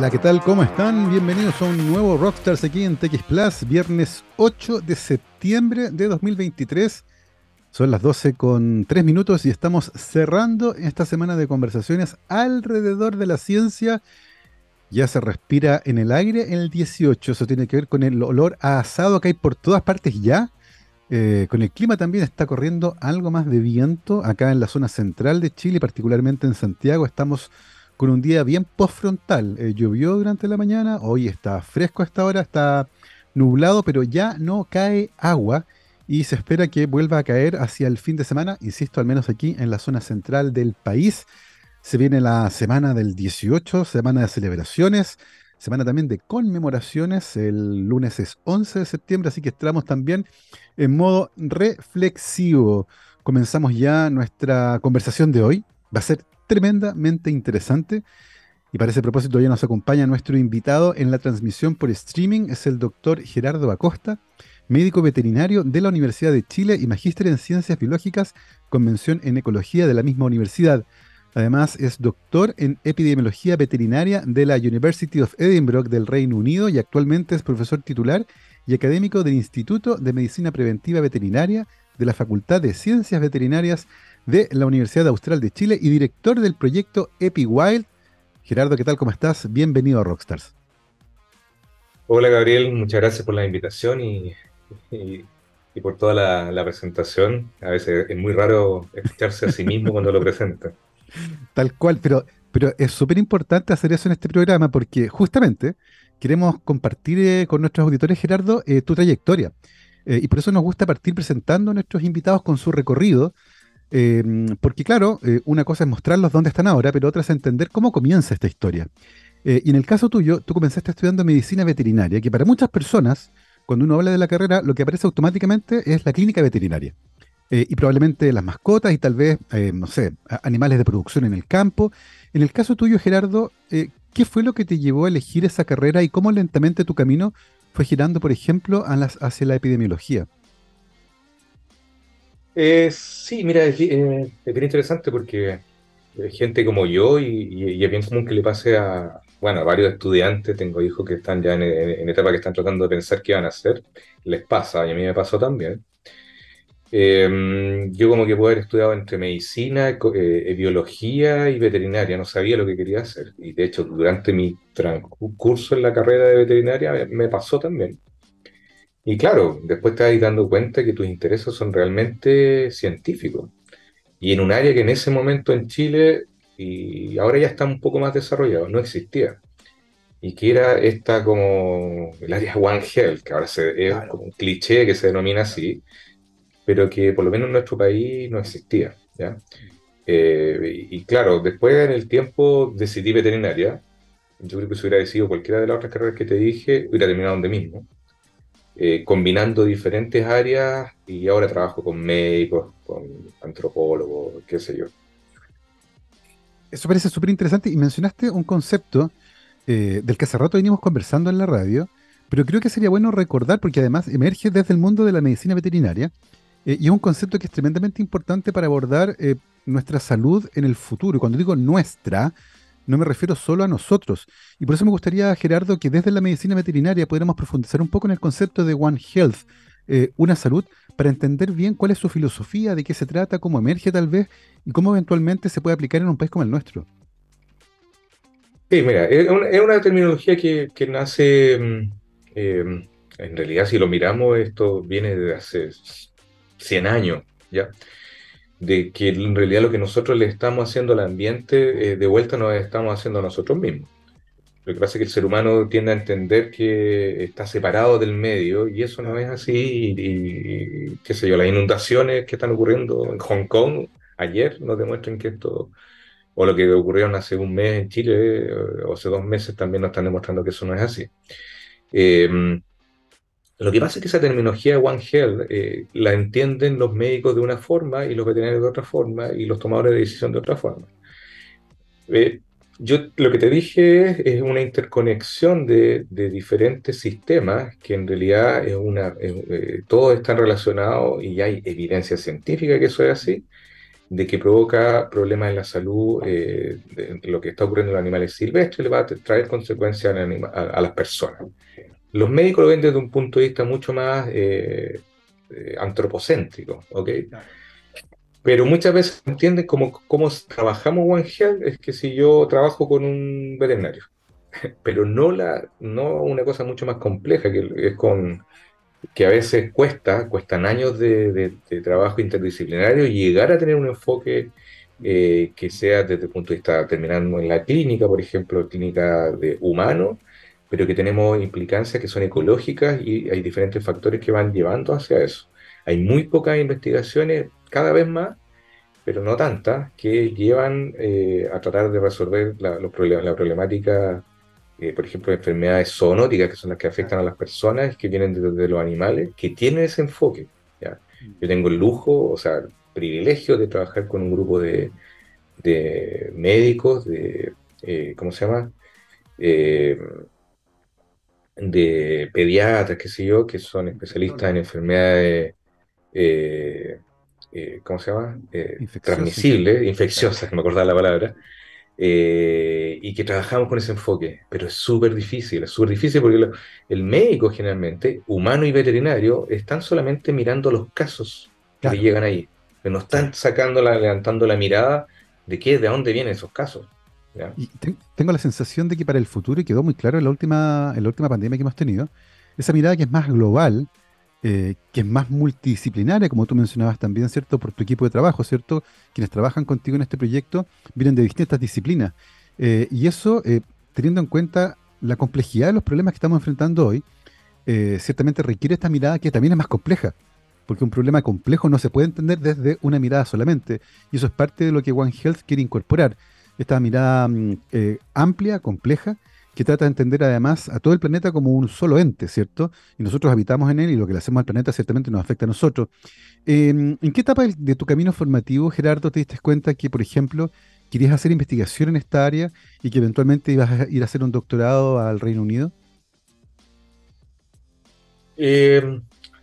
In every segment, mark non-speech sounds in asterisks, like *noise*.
Hola, ¿qué tal? ¿Cómo están? Bienvenidos a un nuevo Rockstars aquí en TX Plus, viernes 8 de septiembre de 2023. Son las 12 con 3 minutos y estamos cerrando esta semana de conversaciones alrededor de la ciencia. Ya se respira en el aire el 18. Eso tiene que ver con el olor a asado que hay por todas partes ya. Eh, con el clima también está corriendo algo más de viento acá en la zona central de Chile, particularmente en Santiago. Estamos con un día bien postfrontal. Eh, llovió durante la mañana, hoy está fresco a esta hora, está nublado, pero ya no cae agua y se espera que vuelva a caer hacia el fin de semana, insisto, al menos aquí en la zona central del país. Se viene la semana del 18, semana de celebraciones, semana también de conmemoraciones. El lunes es 11 de septiembre, así que estamos también en modo reflexivo. Comenzamos ya nuestra conversación de hoy. Va a ser tremendamente interesante. Y para ese propósito ya nos acompaña nuestro invitado en la transmisión por streaming, es el doctor Gerardo Acosta, médico veterinario de la Universidad de Chile y magíster en ciencias biológicas, convención en ecología de la misma universidad. Además es doctor en epidemiología veterinaria de la University of Edinburgh del Reino Unido y actualmente es profesor titular y académico del Instituto de Medicina Preventiva Veterinaria de la Facultad de Ciencias Veterinarias de la Universidad Austral de Chile y director del proyecto EpiWild. Gerardo, ¿qué tal? ¿Cómo estás? Bienvenido a Rockstars. Hola Gabriel, muchas gracias por la invitación y, por toda la, presentación. A veces es muy raro escucharse a sí mismo cuando lo presenta. *laughs* Tal cual, pero, pero es súper importante hacer eso en este programa porque justamente queremos compartir eh, con nuestros auditores, Gerardo, eh, tu trayectoria. Eh, y por eso nos gusta partir presentando a nuestros invitados con su recorrido Em, porque claro, eh, una cosa es mostrarlos dónde están ahora, pero otra es entender cómo comienza esta historia. Eh, y en el caso tuyo, tú comenzaste estudiando medicina veterinaria, que para muchas personas, cuando uno habla de la carrera, lo que aparece automáticamente es la clínica veterinaria. Eh, y probablemente las mascotas y tal vez, no sé, animales de producción en el campo. En el caso tuyo, Gerardo, ¿qué fue lo que te llevó a elegir esa carrera y cómo lentamente tu camino fue girando, por ejemplo, hacia la epidemiología? Eh, sí, mira, es, bien interesante porque gente como yo, y, es bien común que le pase a, bueno, a varios estudiantes, tengo hijos que están ya en, etapa que están tratando de pensar qué van a hacer, les pasa, y a mí me pasó también. Em, yo como que puedo haber estudiado entre medicina, eh, biología y veterinaria, no sabía lo que quería hacer. Y de hecho, durante mi transcurso en la carrera de veterinaria me pasó también. Y claro, después te vas dando cuenta que tus intereses son realmente científicos. Y en un área que en ese momento en Chile, y ahora ya está un poco más desarrollado, no existía. Y que era esta como el área *laughs* One Health, que ahora se, es como un cliché que se denomina así, pero que por lo menos en nuestro país no existía. ¿ya? Eh, y, claro, después en el tiempo decidí veterinaria. Yo creo que si hubiera decidido cualquiera de las otras carreras que te dije, hubiera terminado donde mismo. Eh, combinando diferentes áreas y ahora trabajo con médicos, con antropólogos, qué sé yo. Eso parece súper interesante y mencionaste un concepto eh, del que hace rato venimos conversando en la radio, pero creo que sería bueno recordar porque además emerge desde el mundo de la medicina veterinaria eh, y es un concepto que es tremendamente importante para abordar nuestra salud en el futuro. Y cuando digo nuestra, no me refiero solo a nosotros. Y por eso me gustaría, Gerardo, que desde la medicina veterinaria pudiéramos profundizar un poco en el concepto de One Health, eh, una salud, para entender bien cuál es su filosofía, de qué se trata, cómo emerge tal vez y cómo eventualmente se puede aplicar en un país como el nuestro. Sí, mira, es una, terminología que, nace, mm, eh, en realidad si lo miramos, esto viene de hace 100 años, ¿ya? De que en realidad lo que nosotros le estamos haciendo al ambiente, eh, de vuelta nos estamos haciendo a nosotros mismos. Lo que pasa es que el ser humano tiende a entender que está separado del medio y eso no es así. Y, qué sé yo, las inundaciones que están ocurriendo en Hong Kong ayer nos demuestran que esto, o lo que ocurrió hace un mes en Chile, eh, o hace dos meses también nos están demostrando que eso no es así. Eh, lo que pasa es que esa terminología One Health eh, la entienden los médicos de una forma y los veterinarios de otra forma y los tomadores de decisión de otra forma. Eh, yo lo que te dije es, una interconexión de, diferentes sistemas que en realidad es una, eh, todos están relacionados y hay evidencia científica que eso es así. de que provoca problemas en la salud, eh, de, lo que está ocurriendo en los animales silvestres, le va a traer consecuencias a, las personas. Los médicos lo ven desde un punto de vista mucho más eh, eh, antropocéntrico, ¿ok? Pero muchas veces entienden cómo, cómo trabajamos One Health, es que si yo trabajo con un veterinario, *laughs* pero no, la, no una cosa mucho más compleja, que es con que a veces cuesta, cuestan años de, trabajo interdisciplinario llegar a tener un enfoque eh, que sea desde el punto de vista terminando en la clínica, por ejemplo, clínica de humano, pero que tenemos implicancias que son ecológicas y hay diferentes factores que van llevando hacia eso. Hay muy pocas investigaciones, cada vez más, pero no tantas, que llevan eh, a tratar de resolver la, los problemas, la problemática eh, por ejemplo, enfermedades zoonóticas, que son las que afectan a las personas, que vienen de, los animales, que tienen ese enfoque. ¿ya? Yo tengo el lujo, o sea, el privilegio de trabajar con un grupo de, médicos, de, eh, ¿cómo se llama? Eh, de pediatras, qué sé yo, que son especialistas en enfermedades, ¿cómo se llama? transmisibles, *laughs* infecciosas, me acordaba la palabra, eh, y que trabajamos con ese enfoque, pero es súper difícil, es súper difícil porque el médico generalmente, humano y veterinario, están solamente mirando los casos que llegan ahí, pero no están sacando, levantando la mirada de qué, de dónde vienen esos casos. Y tengo la sensación de que para el futuro, y quedó muy claro en la última, en la última pandemia que hemos tenido, esa mirada que es más global, eh, que es más multidisciplinaria, como tú mencionabas también, ¿cierto? Por tu equipo de trabajo, ¿cierto? Quienes trabajan contigo en este proyecto vienen de distintas disciplinas. Eh, y eso, eh, teniendo en cuenta la complejidad de los problemas que estamos enfrentando hoy, ciertamente requiere esta mirada que también es más compleja, porque un problema complejo no se puede entender desde una mirada solamente. Y eso es parte de lo que One Health quiere incorporar, esta mirada mm, amplia, compleja, que trata de entender además a todo el planeta como un solo ente, ¿cierto? Y nosotros habitamos en él y lo que le hacemos al planeta ciertamente nos afecta a nosotros. Em, ¿En qué etapa de tu camino formativo, Gerardo, te diste cuenta que, por ejemplo, querías hacer investigación en esta área y que eventualmente ibas a ir a hacer un doctorado al Reino Unido? Em,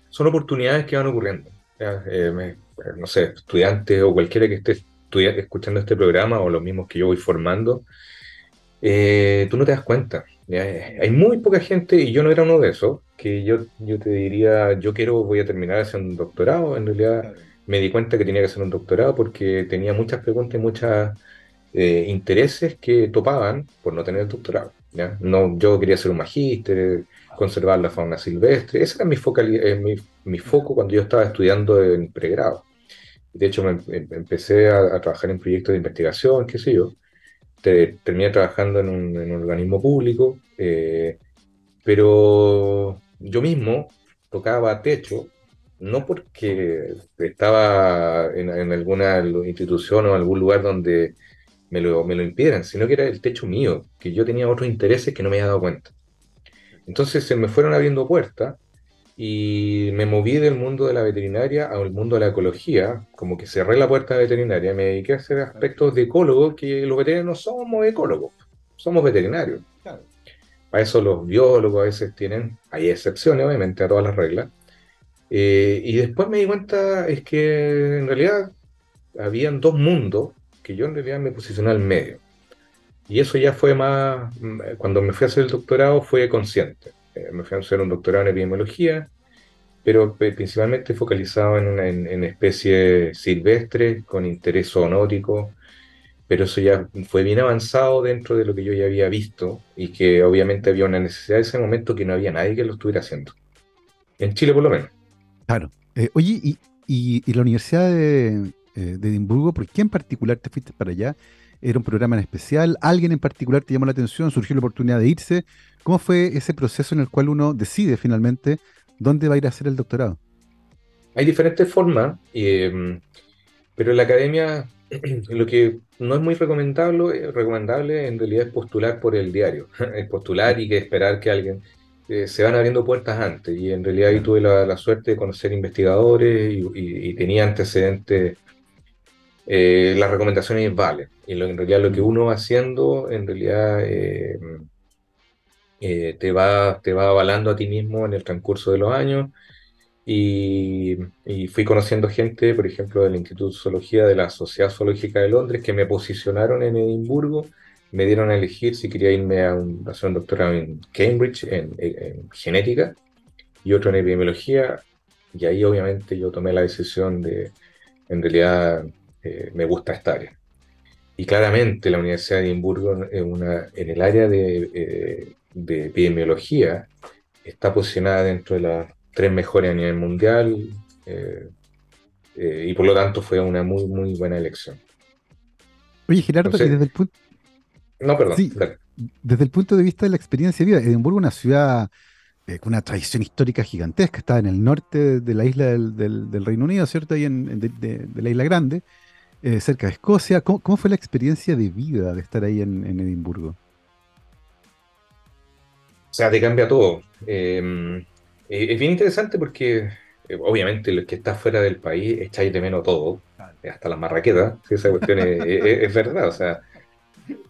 son oportunidades que van ocurriendo. Eh, no sé, estudiantes o cualquiera que esté escuchando este programa o los mismos que yo voy formando, eh, tú no te das cuenta. Hay muy poca gente, y yo no era uno de esos, que yo, yo te diría, yo quiero, voy a terminar haciendo un doctorado. En realidad me di cuenta que tenía que hacer un doctorado porque tenía muchas preguntas y muchos eh, intereses que topaban por no tener el doctorado. No, yo quería ser un magíster, conservar la fauna silvestre. Ese era mi, eh, mi, foco cuando yo estaba estudiando en pregrado. De hecho, me, empecé a, trabajar en proyectos de investigación, qué sé yo terminé trabajando en un, organismo público, eh, pero yo mismo tocaba techo, no porque estaba en, alguna institución o algún lugar donde me lo, me lo impidieran, sino que era el techo mío, que yo tenía otros intereses que no me había dado cuenta. Entonces se me fueron abriendo puertas y me moví del mundo de la veterinaria al mundo de la ecología, como que cerré la puerta veterinaria, me dediqué a hacer aspectos de ecólogo, que los veterinarios no somos ecólogos, somos veterinarios. Para eso los biólogos a veces tienen, hay excepciones obviamente a todas las reglas. Eh, y después me di cuenta es que en realidad habían dos mundos que yo en realidad me posicioné al medio. Y eso ya fue más, cuando me fui a hacer el doctorado fue consciente eh, me fui a hacer un doctorado en epidemiología, pero principalmente focalizado en, especies silvestres con interés zoonótico, pero eso ya fue bien avanzado dentro de lo que yo ya había visto y que obviamente había una necesidad en ese momento que no había nadie que lo estuviera haciendo. En Chile por lo menos. Claro. Eh, oye, y, y, la Universidad de, eh, de, Edimburgo, ¿por qué en particular te fuiste para allá? ¿Era un programa en especial? ¿Alguien en particular te llamó la atención? ¿Surgió la oportunidad de irse? ¿Cómo fue ese proceso en el cual uno decide finalmente dónde va a ir a hacer el doctorado? Hay diferentes formas, em, pero en la academia *clears throat* lo que no es muy recomendable, recomendable en realidad es postular por el diario, *laughs* es postular y que esperar que alguien eh, se van abriendo puertas antes. Y en realidad ahí tuve la, suerte de conocer investigadores y, tenía antecedentes. Eh, las recomendaciones valen. Y lo, en realidad lo que uno va haciendo, en realidad em, eh, te, va, te va avalando a ti mismo en el transcurso de los años. y, fui conociendo gente, por ejemplo, del Instituto de Zoología de la Sociedad Zoológica de Londres, que me posicionaron en Edimburgo, me dieron a elegir si quería irme a, hacer un doctorado en Cambridge, en, genética, y otro en epidemiología, y ahí obviamente yo tomé la decisión de, en realidad, eh, me gusta esta área. Y claramente la Universidad de Edimburgo en, una, en el área de, eh, de epidemiología está posicionada dentro de las tres mejores a nivel mundial eh, eh, y por lo tanto fue una muy, muy buena elección. Oye, Gerardo, desde el punto... No, perdón. desde el punto de vista de la experiencia de vida, Edimburgo es una ciudad eh, con una tradición histórica gigantesca, está en el norte de la isla del, Reino Unido, ¿cierto? Ahí en, de, la isla grande, cerca de Escocia. ¿Cómo, fue la experiencia de vida de estar ahí en, Edimburgo? O sea, te cambia todo. Eh, eh, es bien interesante porque, eh, obviamente, los que está fuera del país echáis de menos todo, hasta las marraquetas, si esa cuestión es, verdad, o sea.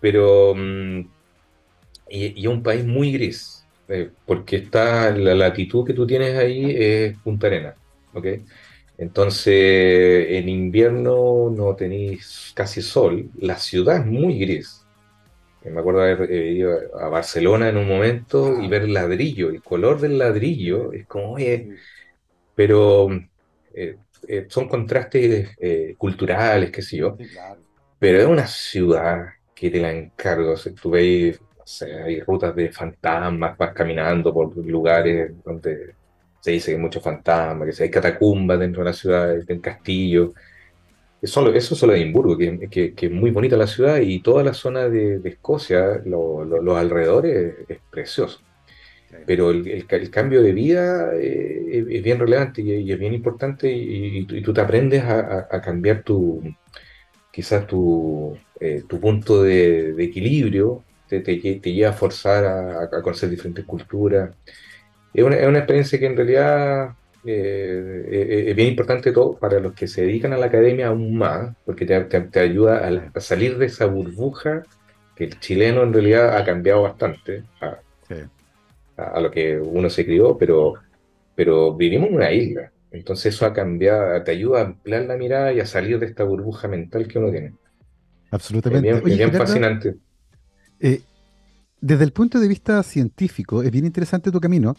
Pero. Mm, y, es un país muy gris, eh, porque está la latitud que tú tienes ahí es Punta Arena, ¿ok? Entonces, en invierno no tenéis casi sol, la ciudad es muy gris me acuerdo haber ido a Barcelona en un momento y ah. ver ladrillo, el color del ladrillo es como, oye, pero eh, eh, son contrastes eh, culturales, qué sé yo, pero es una ciudad que te la encargo, o tú veis, hay rutas de fantasmas, vas caminando por lugares donde se dice que hay muchos fantasmas, que hay catacumbas dentro de la ciudad, del castillo, eso, eso solo Edimburgo, que, es muy bonita la ciudad y toda la zona de, Escocia, los alrededores, es, precioso. Pero el, cambio de vida eh, es, bien relevante y, es bien importante y, tú te aprendes a, cambiar tu, quizás tu, eh, tu punto de, equilibrio, te, te, lleva a forzar a, conocer diferentes culturas. Es una, es una experiencia que en realidad eh, eh, es bien importante todo para los que se dedican a la academia aún más, porque te, ayuda a, salir de esa burbuja que el chileno en realidad ha cambiado bastante a, lo que uno se crió, pero, pero vivimos en una isla. Entonces eso ha cambiado, te ayuda a ampliar la mirada y a salir de esta burbuja mental que uno tiene. Absolutamente. Es bien, fascinante. Eh, desde el punto de vista científico, es bien interesante tu camino,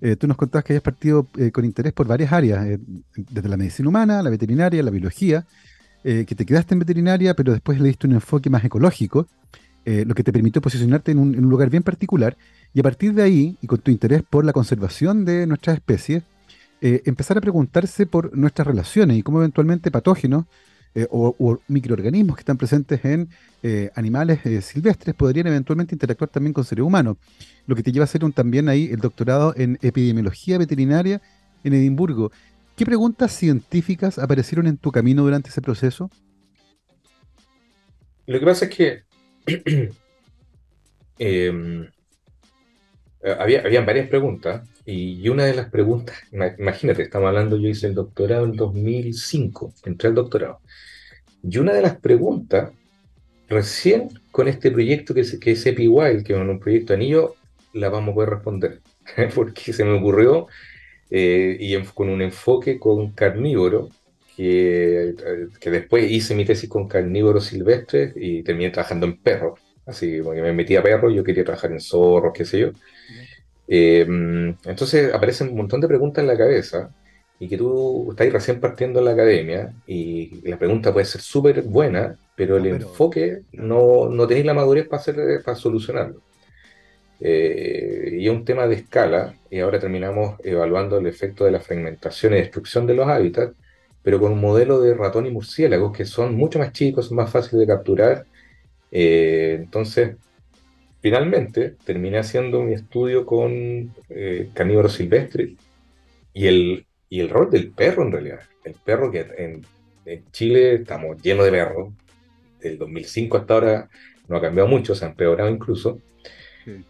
eh, tú nos contabas que habías partido eh, con interés por varias áreas, eh, desde la medicina humana, la veterinaria, la biología, que te quedaste en veterinaria, pero después le diste un enfoque más ecológico, lo que te permitió posicionarte en un, lugar bien particular, y a partir de ahí, y con tu interés por la conservación de nuestras especies, empezar a preguntarse por nuestras relaciones y cómo eventualmente patógenos eh, o, microorganismos que están presentes en eh, animales eh, silvestres podrían eventualmente interactuar también con seres humanos. Lo que te lleva a hacer un, también ahí el doctorado en epidemiología veterinaria en Edimburgo. ¿Qué preguntas científicas aparecieron en tu camino durante ese proceso? Lo que pasa es que *clears throat* em, había, habían varias preguntas y una de las preguntas, imagínate, estamos hablando, yo hice el doctorado en 2005, entré al doctorado. Y una de las preguntas, recién con este proyecto que es, que es que es un proyecto anillo, la vamos a poder responder. *laughs* Porque se me ocurrió, eh, y con un enfoque con carnívoro, que, que, después hice mi tesis con carnívoros silvestres y terminé trabajando en perros. Así, porque me metí a perros, yo quería trabajar en zorros, qué sé yo. Eh, entonces aparecen un montón de preguntas en la cabeza y que tú estás recién partiendo en la academia y la pregunta puede ser súper buena, pero el enfoque no, no tenéis la madurez para, hacer, para solucionarlo. Eh, y es un tema de escala, y ahora terminamos evaluando el efecto de la fragmentación y destrucción de los hábitats, pero con un modelo de ratón y murciélagos que son mucho más chicos, más fáciles de capturar. Eh, entonces, finalmente terminé haciendo mi estudio con eh, carnívoros silvestres y el, y el rol del perro en realidad. El perro que en, Chile estamos llenos de perros. Del 2005 hasta ahora no ha cambiado mucho, se ha empeorado incluso.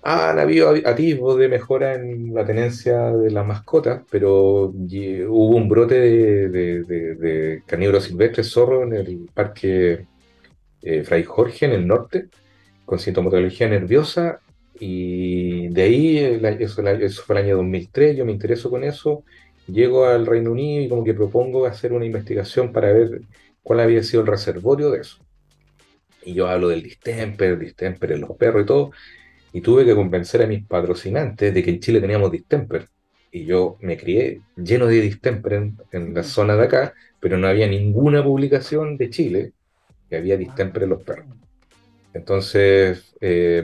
Han habido atisbos de mejora en la tenencia de las mascotas, pero hubo un brote de, de, carnívoros silvestres zorro en el parque eh, Fray Jorge, en el norte, con sintomatología nerviosa, y de ahí, eso, eso, fue el año 2003, yo me intereso con eso, llego al Reino Unido y como que propongo hacer una investigación para ver cuál había sido el reservorio de eso. Y yo hablo del distemper, distemper en los perros y todo, y tuve que convencer a mis patrocinantes de que en Chile teníamos distemper. Y yo me crié lleno de distemper en, la zona de acá, pero no había ninguna publicación de Chile que había distemper en los perros. Entonces, eh,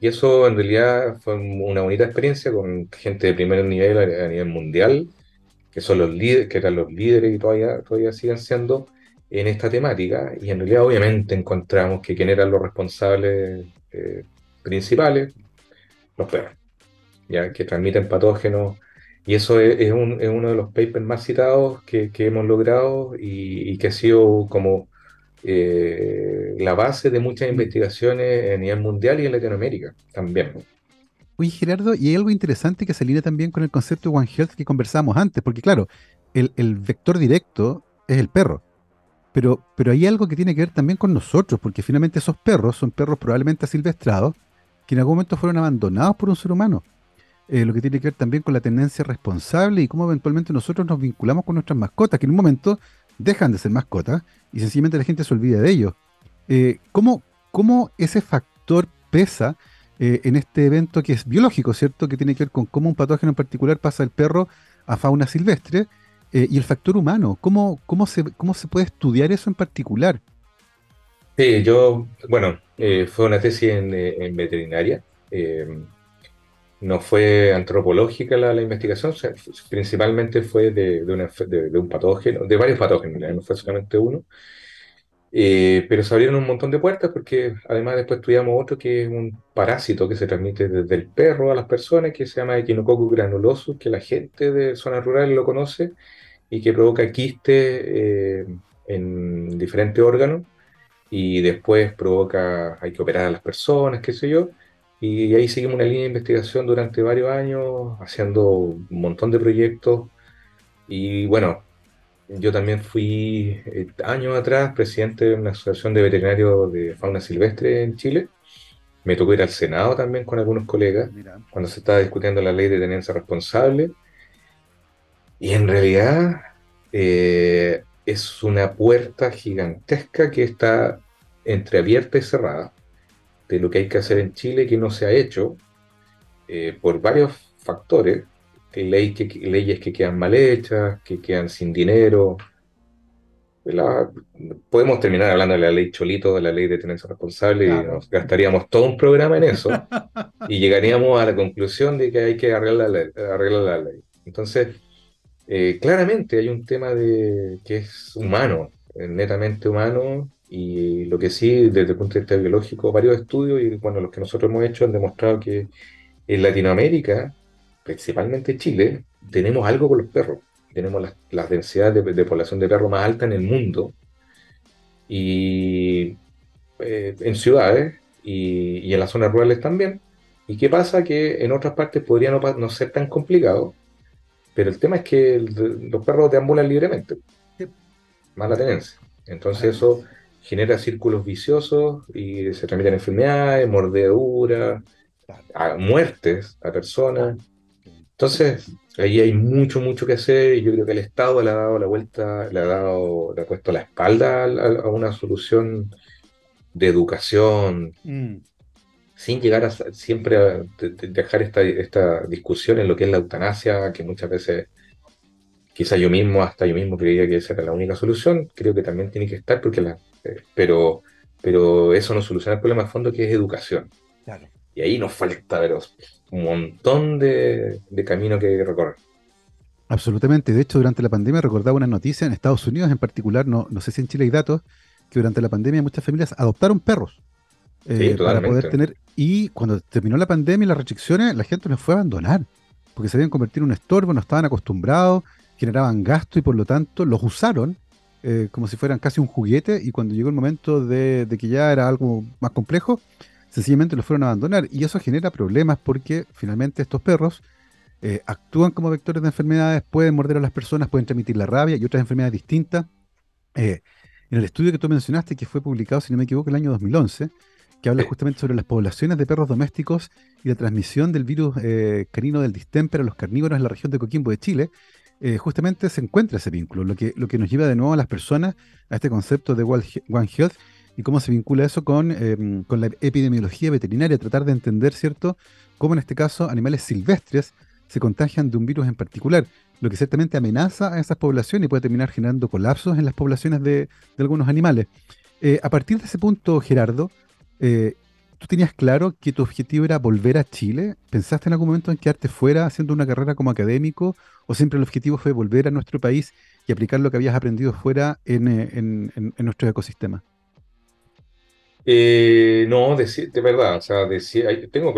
y eso en realidad fue una bonita experiencia con gente de primer nivel a, nivel mundial, que son los líderes, que eran los líderes y todavía, todavía siguen siendo en esta temática. Y en realidad obviamente encontramos que quién eran los responsables eh, principales, los perros, ya que transmiten patógenos. Y eso es, uno de los papers más citados que, hemos logrado y, que ha sido como eh, la base de muchas investigaciones a nivel mundial y en Latinoamérica también. Oye, Gerardo, y hay algo interesante que se alinea también con el concepto de One Health que conversábamos antes, porque claro, el, vector directo es el perro, pero, pero hay algo que tiene que ver también con nosotros, porque finalmente esos perros son perros probablemente asilvestrados, que en algún momento fueron abandonados por un ser humano. Eh, lo que tiene que ver también con la tendencia responsable y cómo eventualmente nosotros nos vinculamos con nuestras mascotas, que en un momento dejan de ser mascotas y sencillamente la gente se olvida de ellos. Eh, ¿cómo, ese factor pesa eh, en este evento que es biológico, ¿cierto? Que tiene que ver con cómo un patógeno en particular pasa del perro a fauna silvestre eh, y el factor humano. ¿Cómo, cómo, se, ¿Cómo se puede estudiar eso en particular? Sí, yo, bueno, fue una tesis en, veterinaria no fue antropológica la, investigación, principalmente fue de, un patógeno, de varios patógenos, no fue solamente uno. Eh, pero se abrieron un montón de puertas porque además después estudiamos otro que es un parásito que se transmite desde el perro a las personas, que se llama Echinococcus granulosus, que la gente de zonas rurales lo conoce y que provoca quiste eh, en diferentes órganos y después provoca, hay que operar a las personas, qué sé yo. Y ahí seguimos una línea de investigación durante varios años, haciendo un montón de proyectos. Y bueno, yo también fui eh, años atrás presidente de una asociación de veterinarios de fauna silvestre en Chile. Me tocó ir al Senado también con algunos colegas cuando se estaba discutiendo la ley de tenencia responsable. Y en realidad eh, es una puerta gigantesca que está entreabierta y cerrada de lo que hay que hacer en Chile que no se ha hecho eh, por varios factores ley que, leyes que quedan mal hechas, que quedan sin dinero. podemos terminar hablando de la ley Cholito, de la ley de tenencia responsable, y nos gastaríamos todo un programa en eso, y llegaríamos a la conclusión de que hay que arreglar la, arreglar la ley. Entonces, eh, claramente hay un tema de, que es humano, netamente humano, y lo que sí, desde el punto de vista biológico, varios estudios, y bueno, los que nosotros hemos hecho han demostrado que en Latinoamérica principalmente Chile, tenemos algo con los perros. Tenemos las, densidades de, población de perros más altas en el mundo. Y eh, en ciudades y, en las zonas rurales también. ¿Y qué pasa? Que en otras partes podría no, ser tan complicado, pero el tema es que los perros deambulan libremente. Mala tenencia. Entonces eso genera círculos viciosos y se transmiten enfermedades, mordeduras, muertes a personas. Entonces, ahí hay mucho, mucho que hacer y yo creo que el Estado le ha dado la vuelta, le ha dado, le ha puesto la espalda a, una solución de educación, mm. sin llegar a siempre a dejar esta, esta discusión en lo que es la eutanasia, que muchas veces quizá yo mismo, hasta yo mismo creía que esa era la única solución, creo que también tiene que estar, porque la, pero, pero eso no soluciona el problema de fondo que es educación. Y ahí nos falta, veros un montón de, camino que recorrer. Absolutamente. De hecho, durante la pandemia recordaba una noticia en Estados Unidos en particular, no, no sé si en Chile hay datos, que durante la pandemia muchas familias adoptaron perros. Eh, para poder tener. Y cuando terminó la pandemia y las restricciones, la gente los fue a abandonar. Porque se habían convertido en un estorbo, no estaban acostumbrados, generaban gasto y por lo tanto los usaron eh, como si fueran casi un juguete. Y cuando llegó el momento de, de que ya era algo más complejo, sencillamente los fueron a abandonar. Y eso genera problemas porque finalmente estos perros eh, actúan como vectores de enfermedades, pueden morder a las personas, pueden transmitir la rabia y otras enfermedades distintas. Eh, en el estudio que tú mencionaste, que fue publicado, si no me equivoco, el año 2011, que habla justamente sobre las poblaciones de perros domésticos y la transmisión del virus eh, canino del distemper a los carnívoros en la región de Coquimbo de Chile, eh, justamente se encuentra ese vínculo, lo que, lo que nos lleva de nuevo a las personas a este concepto de One Health y cómo se vincula eso con, em, con la epidemiología veterinaria, tratar de entender, ¿cierto?, cómo en este caso animales silvestres se contagian de un virus en particular, lo que ciertamente amenaza a esas poblaciones y puede terminar generando colapsos en las poblaciones de, de algunos animales. Eh, a partir de ese punto, Gerardo, eh, ¿tú tenías claro que tu objetivo era volver a Chile? ¿Pensaste en algún momento en quedarte fuera haciendo una carrera como académico? ¿O siempre el objetivo fue volver a nuestro país y aplicar lo que habías aprendido fuera en, eh, nuestro ecosistema? no, de, verdad, o sea, tengo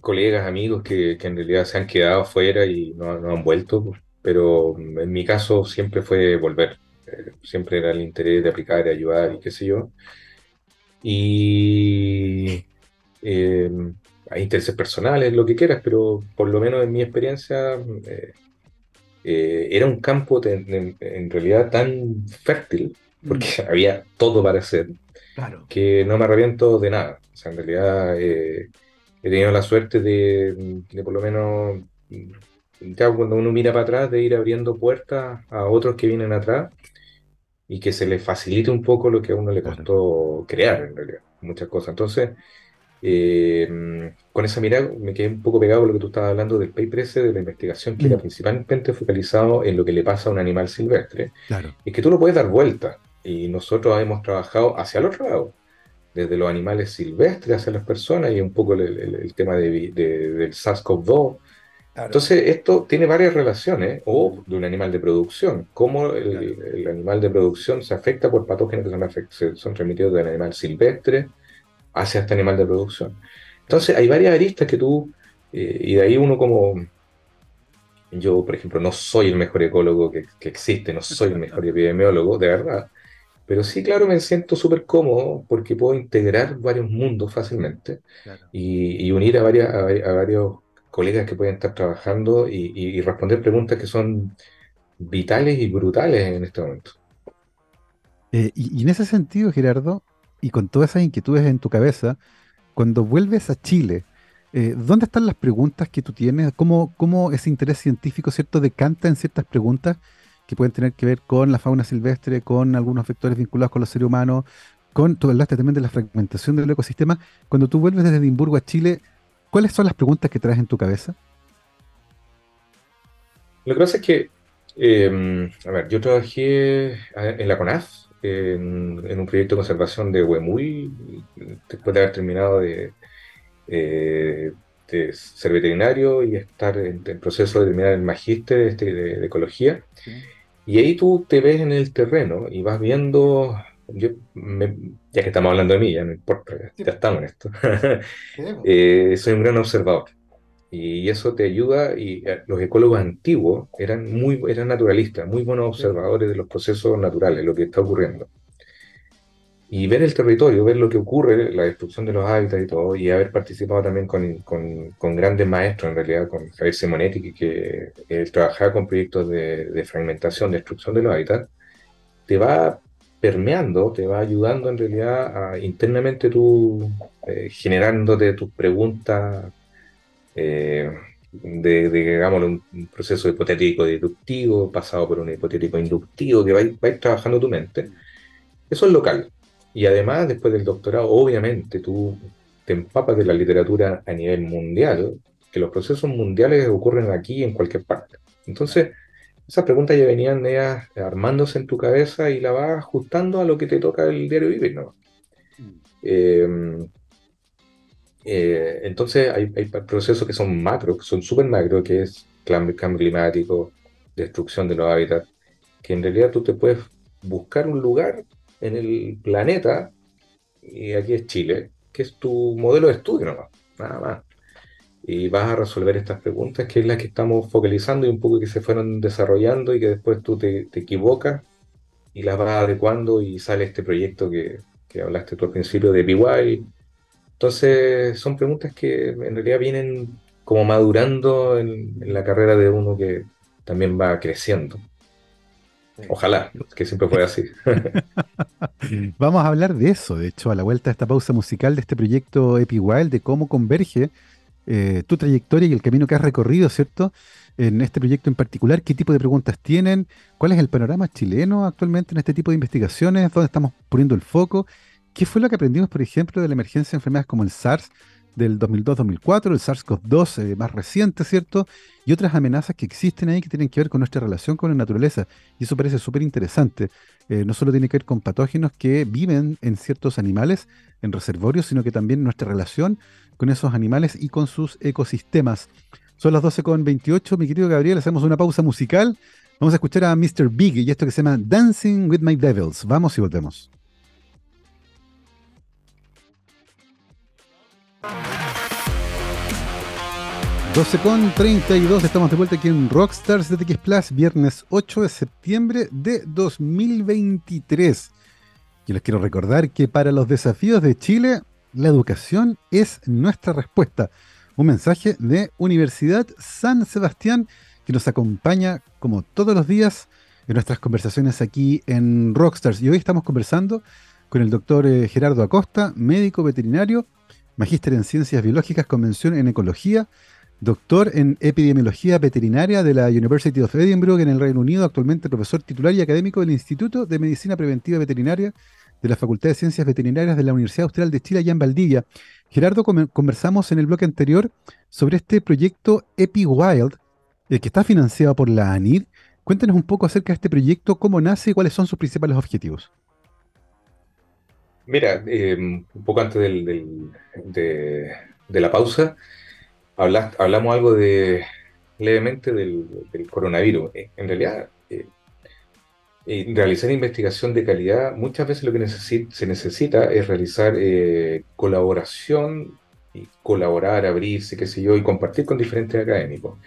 colegas, amigos que, en realidad se han quedado fuera y no, no han vuelto, pero en mi caso siempre fue volver siempre era el interés de aplicar y ayudar y qué sé yo. Y eh, hay intereses personales, lo que quieras, pero por lo menos en mi experiencia eh, eh, era un campo en realidad tan fértil, porque mm. *laughs* había todo para hacer, que no me arrepiento de nada. O sea, en realidad he tenido la suerte de, de por lo menos ya cuando uno mira para atrás, de ir abriendo puertas a otros que vienen atrás y que se le facilite un poco lo que a uno le costó crear, en realidad, muchas cosas. Entonces, eh, con esa mirada me quedé un poco pegado a lo que tú estabas hablando del paper ese, de la investigación, que era mm. principalmente focalizado en lo que le pasa a un animal silvestre. Claro. Y que tú lo puedes dar vuelta. Y nosotros hemos trabajado hacia el otro lado, desde los animales silvestres hacia las personas, y un poco el, tema de, del SARS-CoV-2, entonces, esto tiene varias relaciones, o de un animal de producción, cómo el, animal de producción se afecta por patógenos que son, transmitidos del animal silvestre hacia este animal de producción. Entonces, hay varias aristas que tú, eh, y de ahí uno como, yo, por ejemplo, no soy el mejor ecólogo que, existe, no soy el mejor *laughs* epidemiólogo, de verdad, pero sí, claro, me siento súper cómodo porque puedo integrar varios mundos fácilmente y, unir a, varias, a varios colegas que pueden estar trabajando y, responder preguntas que son vitales y brutales en este momento. Eh, y, en ese sentido, Gerardo, y con todas esas inquietudes en tu cabeza, cuando vuelves a Chile, eh, ¿dónde están las preguntas que tú tienes? ¿Cómo, ¿Cómo, ese interés científico, cierto, decanta en ciertas preguntas que pueden tener que ver con la fauna silvestre, con algunos vectores vinculados con los seres humanos, con, tú hablaste también de la fragmentación del ecosistema. Cuando tú vuelves desde Edimburgo a Chile, ¿Cuáles son las preguntas que traes en tu cabeza? Lo que pasa es que, em, a ver, yo trabajé en la CONAF, en, un proyecto de conservación de Huemuy, después de haber terminado de, eh, ser veterinario y estar en el proceso de terminar el magíster este, de, ecología. Y ahí tú te ves en el terreno y vas viendo yo ya que estamos hablando de mí, ya no importa, ya, estamos en esto. *laughs* Eh, soy un gran observador. Y eso te ayuda, y eh, los ecólogos antiguos eran muy eran naturalistas, muy buenos observadores de los procesos naturales, lo que está ocurriendo. Y ver el territorio, ver lo que ocurre, la destrucción de los hábitats y todo, y haber participado también con, con, con grandes maestros, en realidad, con Javier Simonetti, que, que trabajaba con proyectos de, de fragmentación, destrucción de los hábitats, te va permeando, te va ayudando en realidad a internamente tú eh, generándote tus preguntas eh, de, digamos, un, proceso hipotético deductivo pasado por un hipotético inductivo que va, va a ir trabajando tu mente. Eso es local. Y además, después del doctorado, obviamente tú te empapas de la literatura a nivel mundial, que los procesos mundiales ocurren aquí en cualquier parte. Entonces, esas preguntas ya venían armándose en tu cabeza y la vas ajustando a lo que te toca el diario vivir, ¿no? Mm. Eh, entonces hay, procesos que son macro, que son súper macro, que es cambio, climático, destrucción de los hábitats, que en realidad tú te puedes buscar un lugar en el planeta, y aquí es Chile, que es tu modelo de estudio nomás, nada más y vas a resolver estas preguntas, que es la que estamos focalizando y un poco que se fueron desarrollando y que después tú te, equivocas y las vas adecuando y sale este proyecto que, que hablaste tú al principio de PY. Entonces son preguntas que en realidad vienen como madurando en, la carrera de uno que también va creciendo. Ojalá, que siempre fuera así. *laughs* Vamos a hablar de eso, de hecho, a la vuelta de esta pausa musical de este proyecto EpiWild, de cómo converge eh, tu trayectoria y el camino que has recorrido, ¿cierto? En este proyecto en particular, ¿qué tipo de preguntas tienen? ¿Cuál es el panorama chileno actualmente en este tipo de investigaciones? ¿Dónde estamos poniendo el foco? ¿Qué fue lo que aprendimos, por ejemplo, de la emergencia de enfermedades como el SARS del 2002-2004, el SARS-CoV-2 eh, más reciente, ¿cierto? Y otras amenazas que existen ahí que tienen que ver con nuestra relación con la naturaleza. Y eso parece súper interesante. Eh, no solo tiene que ver con patógenos que viven en ciertos animales, en reservorios, sino que también nuestra relación con esos animales y con sus ecosistemas. Son las 12.28, mi querido Gabriel, hacemos una pausa musical. Vamos a escuchar a Mr. Big y esto que se llama Dancing with My Devils. Vamos y volvemos. 12 con 32, estamos de vuelta aquí en Rockstars de TX Plus, viernes 8 de septiembre de 2023. Y les quiero recordar que para los desafíos de Chile, la educación es nuestra respuesta. Un mensaje de Universidad San Sebastián que nos acompaña como todos los días en nuestras conversaciones aquí en Rockstars. Y hoy estamos conversando con el doctor eh, Gerardo Acosta, médico veterinario magíster en Ciencias Biológicas, convención en Ecología, doctor en Epidemiología Veterinaria de la University of Edinburgh en el Reino Unido, actualmente profesor titular y académico del Instituto de Medicina Preventiva Veterinaria de la Facultad de Ciencias Veterinarias de la Universidad Austral de Chile, allá en Valdivia. Gerardo, conversamos en el bloque anterior sobre este proyecto EpiWild, el que está financiado por la ANID. Cuéntanos un poco acerca de este proyecto, cómo nace y cuáles son sus principales objetivos. Mira, eh, un poco antes de, la pausa, hablamos algo de levemente del, coronavirus. Eh, en realidad, eh, realizar investigación de calidad, muchas veces lo que se necesita es realizar colaboración y colaborar, abrirse, qué sé yo, y compartir con diferentes académicos.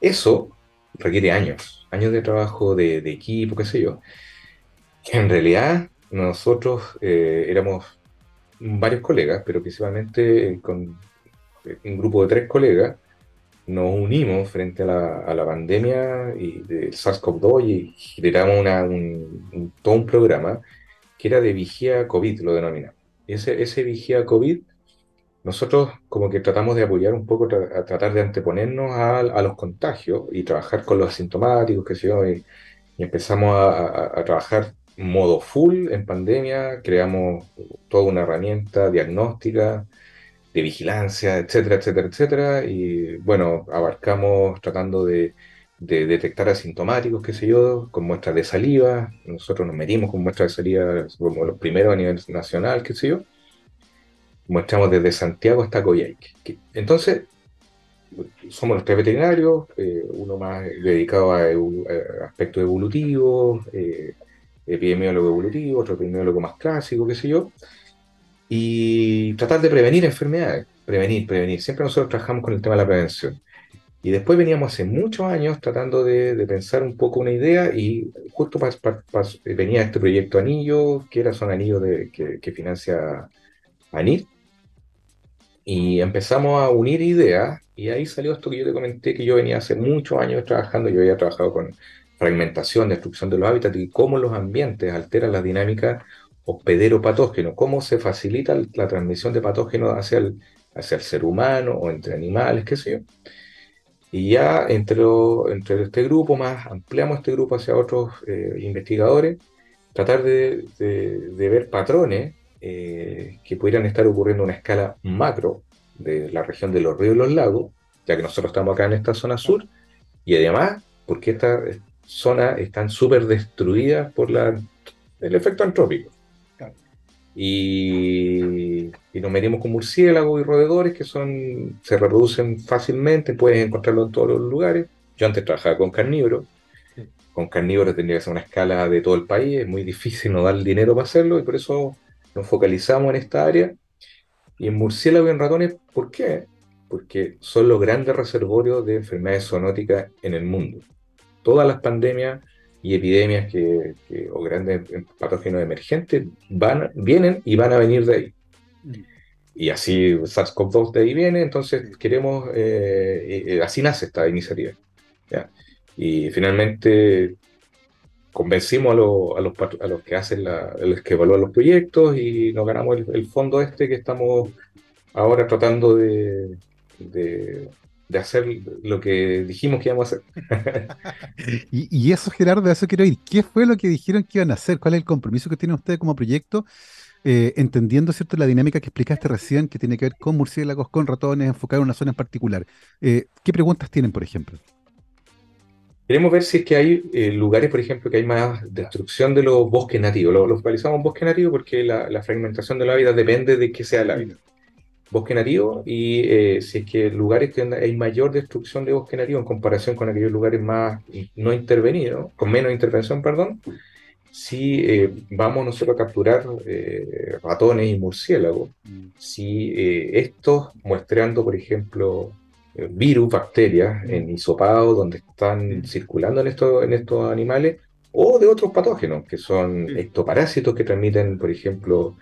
Eso requiere años, años de trabajo de, de equipo, qué sé yo. En realidad, nosotros eh, éramos varios colegas, pero principalmente con un grupo de tres colegas, nos unimos frente a la, pandemia y del SARS-CoV-2 y generamos un, todo un programa que era de vigía COVID, lo denominamos. Y ese, ese vigía COVID, nosotros como que tratamos de apoyar un poco, a tratar de anteponernos a, los contagios y trabajar con los asintomáticos, que sé yo, y, empezamos a, trabajar modo full en pandemia, creamos toda una herramienta diagnóstica, de vigilancia, etcétera, etcétera, etcétera. Y bueno, abarcamos tratando de, detectar asintomáticos, qué sé yo, con muestras de saliva. Nosotros nos medimos con muestras de saliva como los primeros a nivel nacional, qué sé yo. Muestramos desde Santiago hasta Coyhaique. Entonces, somos los tres veterinarios, eh, uno más dedicado a, aspectos evolutivos, eh, epidemiólogo evolutivo, otro epidemiólogo más clásico, qué sé yo, y tratar de prevenir enfermedades, prevenir, prevenir. Siempre nosotros trabajamos con el tema de la prevención. Y después veníamos hace muchos años tratando de, pensar un poco una idea y justo venía este proyecto Anillo, que era son anillos de, que, financia ANIR, y empezamos a unir ideas y ahí salió esto que yo te comenté que yo venía hace muchos años trabajando, yo había trabajado con fragmentación, destrucción de los hábitats y cómo los ambientes alteran la dinámica hospedero-patógeno, cómo se facilita la transmisión de patógenos hacia el, hacia el ser humano o entre animales, qué sé yo. Y ya entre, entre este grupo más, ampliamos este grupo hacia otros eh, investigadores, tratar de, ver patrones eh, que pudieran estar ocurriendo a una escala macro de la región de los ríos y los lagos, ya que nosotros estamos acá en esta zona sur, y además, porque esta, zonas están súper destruidas por la, el efecto antrópico. Y, y, nos medimos con murciélagos y roedores que son, se reproducen fácilmente, puedes encontrarlo en todos los lugares. Yo antes trabajaba con carnívoros. Con carnívoros tendría que ser una escala de todo el país, es muy difícil no dar el dinero para hacerlo y por eso nos focalizamos en esta área. Y en murciélagos y en ratones, ¿por qué? Porque son los grandes reservorios de enfermedades zoonóticas en el mundo todas las pandemias y epidemias que, o grandes patógenos emergentes van, vienen y van a venir de ahí. Y así SARS-CoV-2 de ahí viene, entonces queremos, eh, eh, así nace esta iniciativa. Y finalmente convencimos a, a, los, a los que hacen la, los que evalúan los proyectos y nos ganamos el, fondo este que estamos ahora tratando de, de, hacer lo que dijimos que íbamos a hacer. *laughs* y, eso, Gerardo, eso quiero ir. ¿Qué fue lo que dijeron que iban a hacer? ¿Cuál es el compromiso que tienen ustedes como proyecto? Eh, entendiendo cierto la dinámica que explicaste recién, que tiene que ver con murciélagos, con ratones, enfocar en una zona en particular. Eh, ¿Qué preguntas tienen, por ejemplo? Queremos ver si es que hay eh, lugares, por ejemplo, que hay más destrucción de los bosques nativos. Lo, localizamos en bosque nativo porque la, fragmentación de la vida depende de que sea el hábitat. Bosque nativo y eh, si es que lugares que hay mayor destrucción de bosque nativo en comparación con aquellos lugares más no intervenidos, con menos intervención, perdón, si eh, vamos nosotros a capturar ratones y murciélagos, si estos muestreando, por ejemplo, virus, bacterias en hisopados donde están circulando en, esto, en estos animales o de otros patógenos que son ectoparásitos que transmiten, por ejemplo,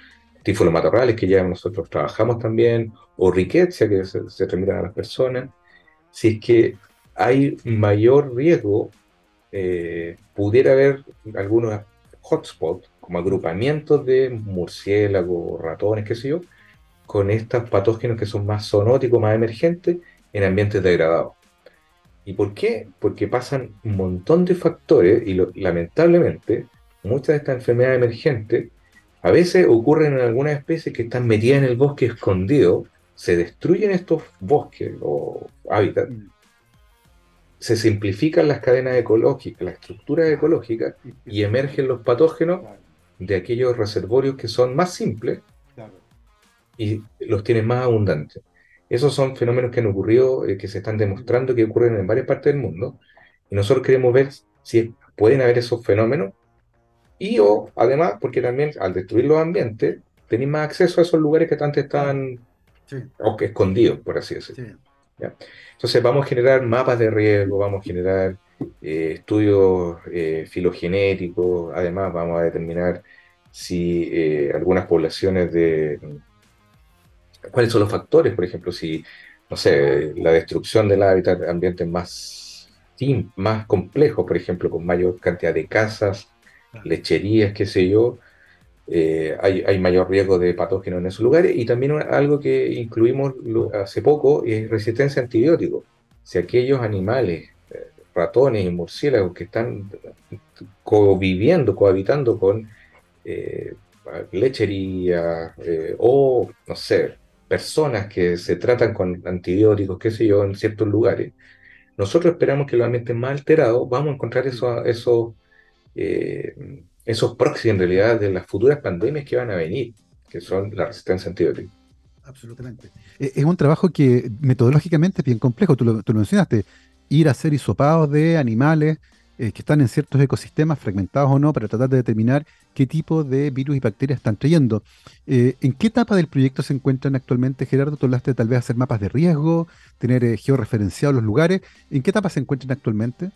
tifos matorrales que ya nosotros trabajamos también, o riqueza que se, transmiten a las personas. Si es que hay mayor riesgo, eh, pudiera haber algunos hotspots, como agrupamientos de murciélagos, ratones, qué sé yo, con estos patógenos que son más zoonóticos, más emergentes, en ambientes degradados. ¿Y por qué? Porque pasan un montón de factores y lamentablemente muchas de estas enfermedades emergentes a veces ocurren en algunas especies que están metidas en el bosque escondido, se destruyen estos bosques o hábitats, mm. se simplifican las cadenas ecológicas, las estructuras ecológicas y emergen los patógenos de aquellos reservorios que son más simples y los tienen más abundantes. Esos son fenómenos que han ocurrido, eh, que se están demostrando que ocurren en varias partes del mundo. Y nosotros queremos ver si pueden haber esos fenómenos. Y o, además, porque también al destruir los ambientes, tenéis más acceso a esos lugares que antes estaban escondidos, por así decirlo. Entonces vamos a generar mapas de riesgo, vamos a generar eh, estudios eh, filogenéticos, además vamos a determinar si algunas poblaciones de, cuáles son los factores, por ejemplo, si, no sé, la destrucción del hábitat de ambientes más, más complejos, por ejemplo, con mayor cantidad de casas, lecherías, qué sé yo, eh, hay, mayor riesgo de patógenos en esos lugares. Y también algo que incluimos hace poco es resistencia a antibióticos. Si aquellos animales, eh, ratones y murciélagos que están conviviendo, cohabitando con eh, lechería o, no sé, personas que se tratan con antibióticos, qué sé yo, en ciertos lugares, nosotros esperamos que los ambientes más alterados vamos a encontrar esos, esos, eh, esos proxies en realidad de las futuras pandemias que van a venir, que son la resistencia a antibióticos. Absolutamente. E, es un trabajo que metodológicamente es bien complejo, tú lo, tú mencionaste, ir a hacer hisopados de animales, eh, que están en ciertos ecosistemas, fragmentados o no, para tratar de determinar qué tipo de virus y bacterias están trayendo. Eh, ¿En qué etapa del proyecto se encuentran actualmente, Gerardo? Tú hablaste tal vez hacer mapas de riesgo, tener eh, georreferenciados los lugares. ¿En qué etapa se encuentran actualmente?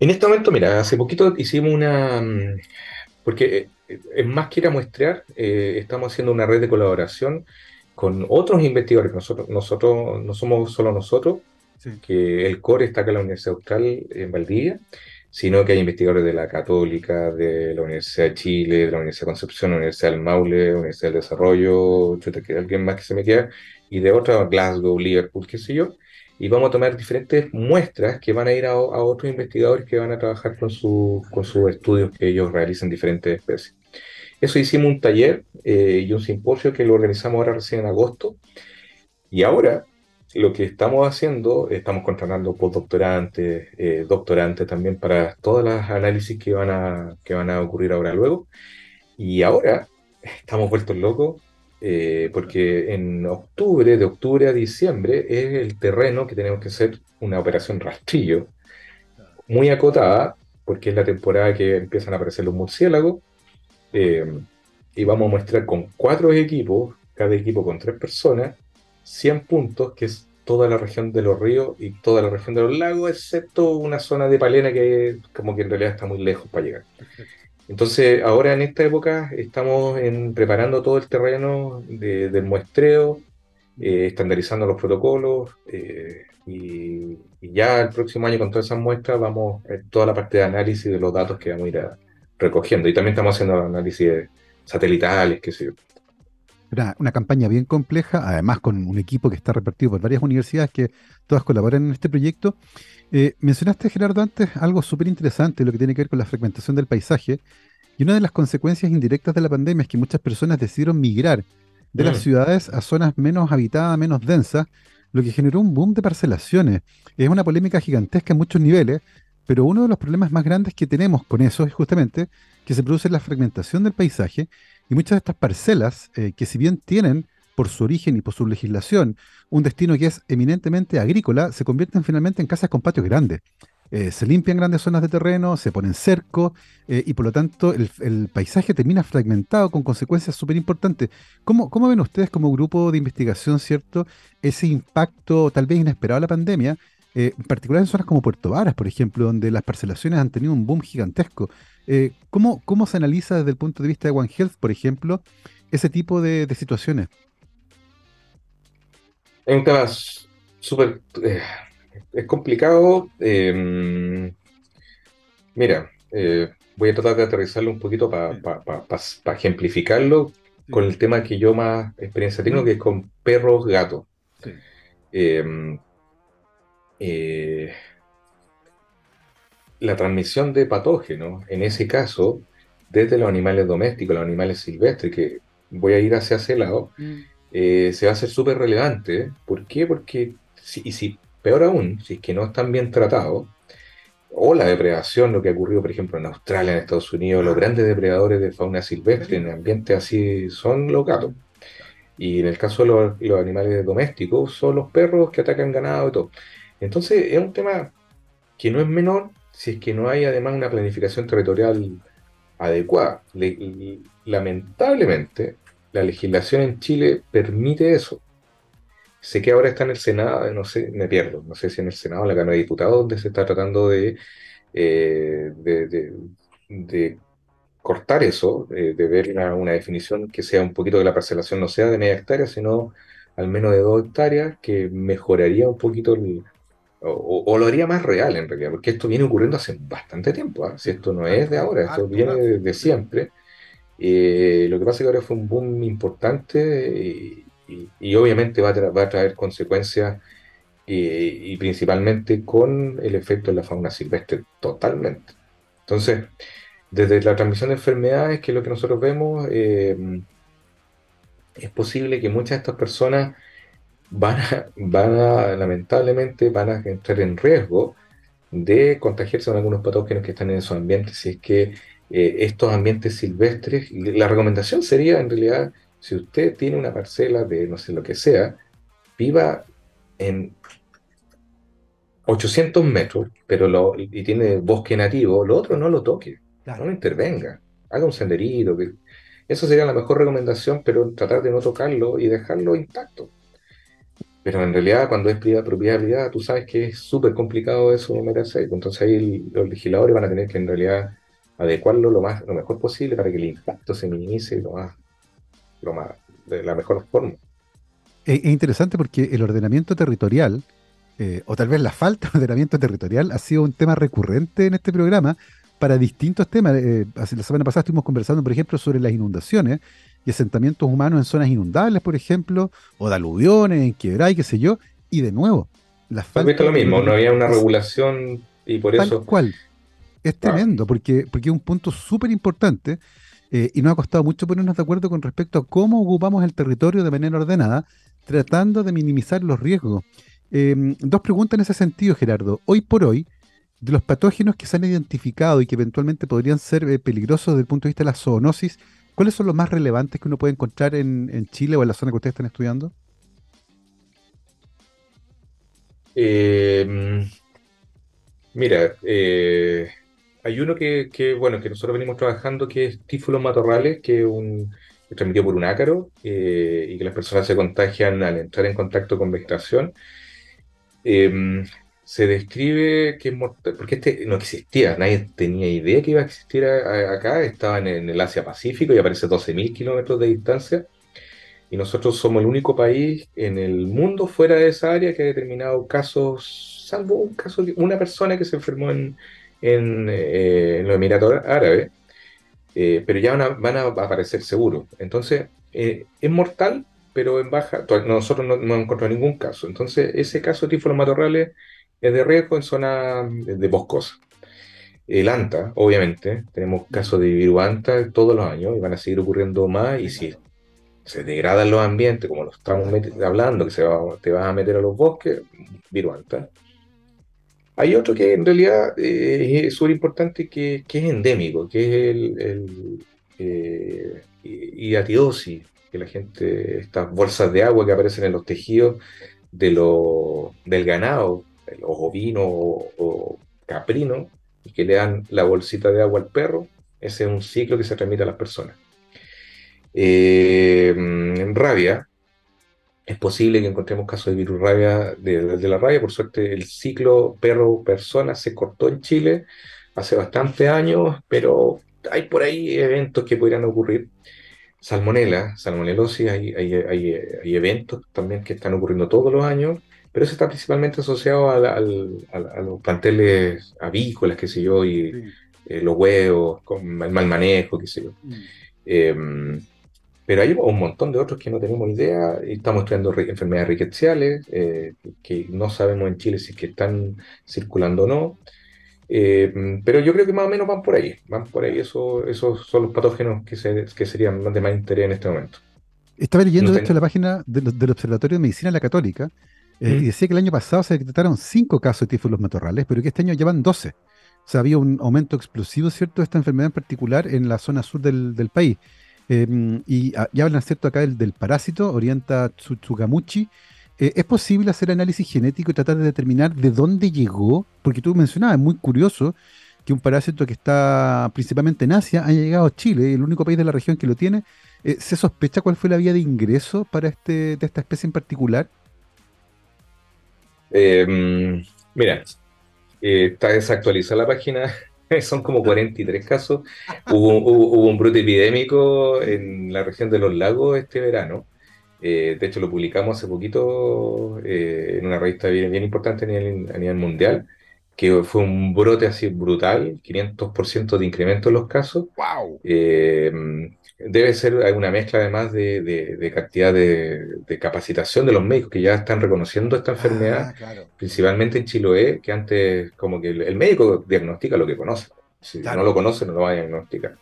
En este momento, mira, hace poquito hicimos una... Mm, porque es más que ir a muestrear, estamos haciendo una red de colaboración con otros investigadores. Nosotros, nosotros no somos solo nosotros, que el core está acá en la Universidad Austral, en Valdivia, sino que hay investigadores de la Católica, de la Universidad de Chile, de la Universidad de Concepción, la Universidad del Maule, la Universidad del Desarrollo, chuta, que alguien más que se me queda, y de otras, Glasgow, Liverpool, qué sé yo, y vamos a tomar diferentes muestras que van a ir a, otros investigadores que van a trabajar con, su, con sus estudios que ellos realizan en diferentes especies. Eso hicimos un taller eh, y un simposio que lo organizamos ahora recién en agosto, y ahora lo que estamos haciendo, estamos contratando postdoctorantes, eh, doctorantes también para todas las análisis que van, a, que van a ocurrir ahora luego. Y ahora *laughs* estamos vueltos locos eh, porque en octubre, de octubre a diciembre, es el terreno que tenemos que hacer una operación rastrillo muy acotada, porque es la temporada que empiezan a aparecer los murciélagos. Eh, y vamos a mostrar con cuatro equipos, cada equipo con tres personas, 100 puntos, que es toda la región de los ríos y toda la región de los lagos, excepto una zona de Palena que como que en realidad está muy lejos para llegar. Entonces, ahora en esta época estamos en, preparando todo el terreno del muestreo, eh, estandarizando los protocolos eh, y, ya el próximo año con todas esas muestras vamos a toda la parte de análisis de los datos que vamos a ir recogiendo. Y también estamos haciendo análisis satelitales, qué sé yo. Una campaña bien compleja, además con un equipo que está repartido por varias universidades que todas colaboran en este proyecto. Eh, mencionaste, Gerardo, antes algo súper interesante, lo que tiene que ver con la fragmentación del paisaje. Y una de las consecuencias indirectas de la pandemia es que muchas personas decidieron migrar de las Mm. ciudades a zonas menos habitadas, menos densas, lo que generó un boom de parcelaciones. Es una polémica gigantesca en muchos niveles, pero uno de los problemas más grandes que tenemos con eso es justamente que se produce la fragmentación del paisaje y muchas de estas parcelas, eh, que si bien tienen por su origen y por su legislación un destino que es eminentemente agrícola, se convierten finalmente en casas con patios grandes. Eh, se limpian grandes zonas de terreno, se ponen cercos eh, y por lo tanto el, paisaje termina fragmentado con consecuencias súper importantes. ¿Cómo, cómo ven ustedes como grupo de investigación, cierto, ese impacto tal vez inesperado de la pandemia, eh, en particular en zonas como Puerto Varas, por ejemplo, donde las parcelaciones han tenido un boom gigantesco? ¿cómo, cómo se analiza desde el punto de vista de One Health, por ejemplo, ese tipo de situaciones? Es un tema súper... eh, es complicado. eh, mira, eh, voy a tratar de aterrizarlo un poquito para Sí, ejemplificarlo con el tema que yo más experiencia tengo, que es con perros, gatos. Sí, Eh, eh, la transmisión de patógenos, en ese caso, desde los animales domésticos, los animales silvestres, que voy a ir hacia ese lado, Mm, eh, se va a hacer súper relevante. ¿Por qué? Porque, si, y si, peor aún, si es que no están bien tratados, o la depredación, lo que ha ocurrido, por ejemplo, en Australia, en Estados Unidos, los grandes depredadores de fauna silvestre en ambientes así son los gatos. Y en el caso de los, animales domésticos, son los perros que atacan ganado y todo. Entonces, es un tema que no es menor si es que no hay además una planificación territorial adecuada. Lamentablemente, la legislación en Chile permite eso. Sé que ahora está en el Senado, no sé, me pierdo, no sé si en el Senado o en la Cámara de Diputados, donde se está tratando de, eh, de, de- de cortar eso, eh, de ver una, una definición que sea un poquito que la parcelación no sea de media hectárea, sino al menos de dos hectáreas, que mejoraría un poquito el, o, lo haría más real en realidad, porque esto viene ocurriendo hace bastante tiempo, ¿ah? Si esto no es de ahora, esto viene de, de siempre. Eh, lo que pasa es que ahora fue un boom importante y, y- obviamente va a, traer consecuencias eh, y principalmente con el efecto en la fauna silvestre totalmente. Entonces, desde la transmisión de enfermedades, que es lo que nosotros vemos, eh, es posible que muchas de estas personas van a, van lamentablemente, van a entrar en riesgo de contagiarse con algunos patógenos que están en esos ambientes, si es que eh, estos ambientes silvestres, y la recomendación sería en realidad, si usted tiene una parcela de no sé lo que sea, viva en 800 metros, pero lo, y tiene bosque nativo, lo otro no lo toque, no lo intervenga, haga un senderito, que, eso sería la mejor recomendación, pero tratar de no tocarlo y dejarlo intacto. Pero en realidad, cuando es propiedad, propiedad privada, tú sabes que es súper complicado eso meterse Entonces ahí los legisladores van a tener que en realidad adecuarlo lo más, lo mejor posible para que el impacto se minimice lo más, lo más, de la mejor forma. Es, es interesante porque el ordenamiento territorial, eh, o tal vez la falta de ordenamiento territorial, ha sido un tema recurrente en este programa para distintos temas. Eh, hace- la semana pasada estuvimos conversando, por ejemplo, sobre las inundaciones y asentamientos humanos en zonas inundables, por ejemplo, o de aluviones, en quebrada y qué sé yo. Y de nuevo, la ¿Has visto falta lo mismo? No había una regulación y por tal eso, cual. Es tremendo, porque, porque es un punto súper importante eh, y nos ha costado mucho ponernos de acuerdo con respecto a cómo ocupamos el territorio de manera ordenada, tratando de minimizar los riesgos. Em, dos preguntas en ese sentido, Gerardo. Hoy por hoy, de los patógenos que se han identificado y que eventualmente podrían ser eh, peligrosos desde el punto de vista de la zoonosis, ¿cuáles son los más relevantes que uno puede encontrar en, en Chile o en la zona que ustedes están estudiando? eh, mira, eh, hay uno que, que, bueno, que nosotros venimos trabajando que es tífulos matorrales, que es un, es transmitido por un ácaro eh, y que las personas se contagian al entrar en contacto con vegetación. Eh, se describe que es mortal, porque este no existía, nadie tenía idea que iba a existir a- a- acá, estaba en, en el Asia Pacífico y aparece a 12.000 kilómetros de distancia, y nosotros somos el único país en el mundo fuera de esa área que ha determinado casos, salvo un caso, de una persona que se enfermó en, en, eh, en los Emiratos Árabes, eh, pero ya van a, aparecer seguros. Entonces, eh, es mortal, pero en baja. Nosotros no, hemos encontrado ningún caso. Entonces, ese caso de tifo matorrales es de riesgo en zona de boscosa. El ANTA, obviamente, tenemos casos de viruanta todos los años y van a seguir ocurriendo más. Y si se degradan los ambientes, como lo estamos hablando, que se te vas a meter a los bosques, viruanta. Hay otro que en realidad eh, es súper importante, que, que, es endémico, que es el, el eh, que la gente, estas bolsas de agua que aparecen en los tejidos del ganado, los ovinos o, o caprinos, y que le dan la bolsita de agua al perro, ese es un ciclo que se transmite a las personas. Eh, rabia, es posible que encontremos casos de virus rabia, de, la rabia. Por suerte, el ciclo perro-persona se cortó en Chile hace bastantes años, pero hay por ahí eventos que podrían ocurrir. Salmonela, salmonelosis, hay, hay, eventos también que están ocurriendo todos los años, pero eso está principalmente asociado a, los planteles avícolas, qué sé yo, y eh, los huevos, con el mal manejo, qué sé yo. Mm. Em, pero hay un montón de otros que no tenemos idea. Estamos estudiando enfermedades riqueciales, eh, que no sabemos en Chile si es que están circulando o no. Eh, pero yo creo que más o menos van por ahí. Van por ahí. Eso, esos son los patógenos que, que serían de más interés en este momento. Estaba leyendo esto en la página del, Observatorio de Medicina de la Católica eh, y decía que el año pasado se detectaron 5 casos de tifus matorrales, pero que este año llevan 12. O sea, había un aumento explosivo, ¿cierto?, de esta enfermedad en particular en la zona sur del, del país. Em, y, ah, ya hablan, ¿cierto? Acá del, parásito, Orienta Tsugamuchi. Eh, ¿Es posible hacer análisis genético y tratar de determinar de dónde llegó? Porque tú mencionabas, es muy curioso que un parásito que está principalmente en Asia haya llegado a Chile, el único país de la región que lo tiene. Eh, ¿Se sospecha cuál fue la vía de ingreso para este, de esta especie en particular? Em, mira, eh, está desactualizada la página *laughs* son como 43 casos. Hubo, hubo, un brote epidémico en la región de los lagos este verano. Eh, de hecho, lo publicamos hace poquito eh, en una revista bien, bien importante a nivel, a nivel, mundial, que fue un brote así brutal, 500% de incremento en los casos. ¡Wow! Debe ser una mezcla además de, cantidad de, capacitación de los médicos que ya están reconociendo esta enfermedad, ah, principalmente en Chiloé, que antes como que el, médico diagnostica lo que conoce. Si no lo conoce, no lo va a diagnosticar.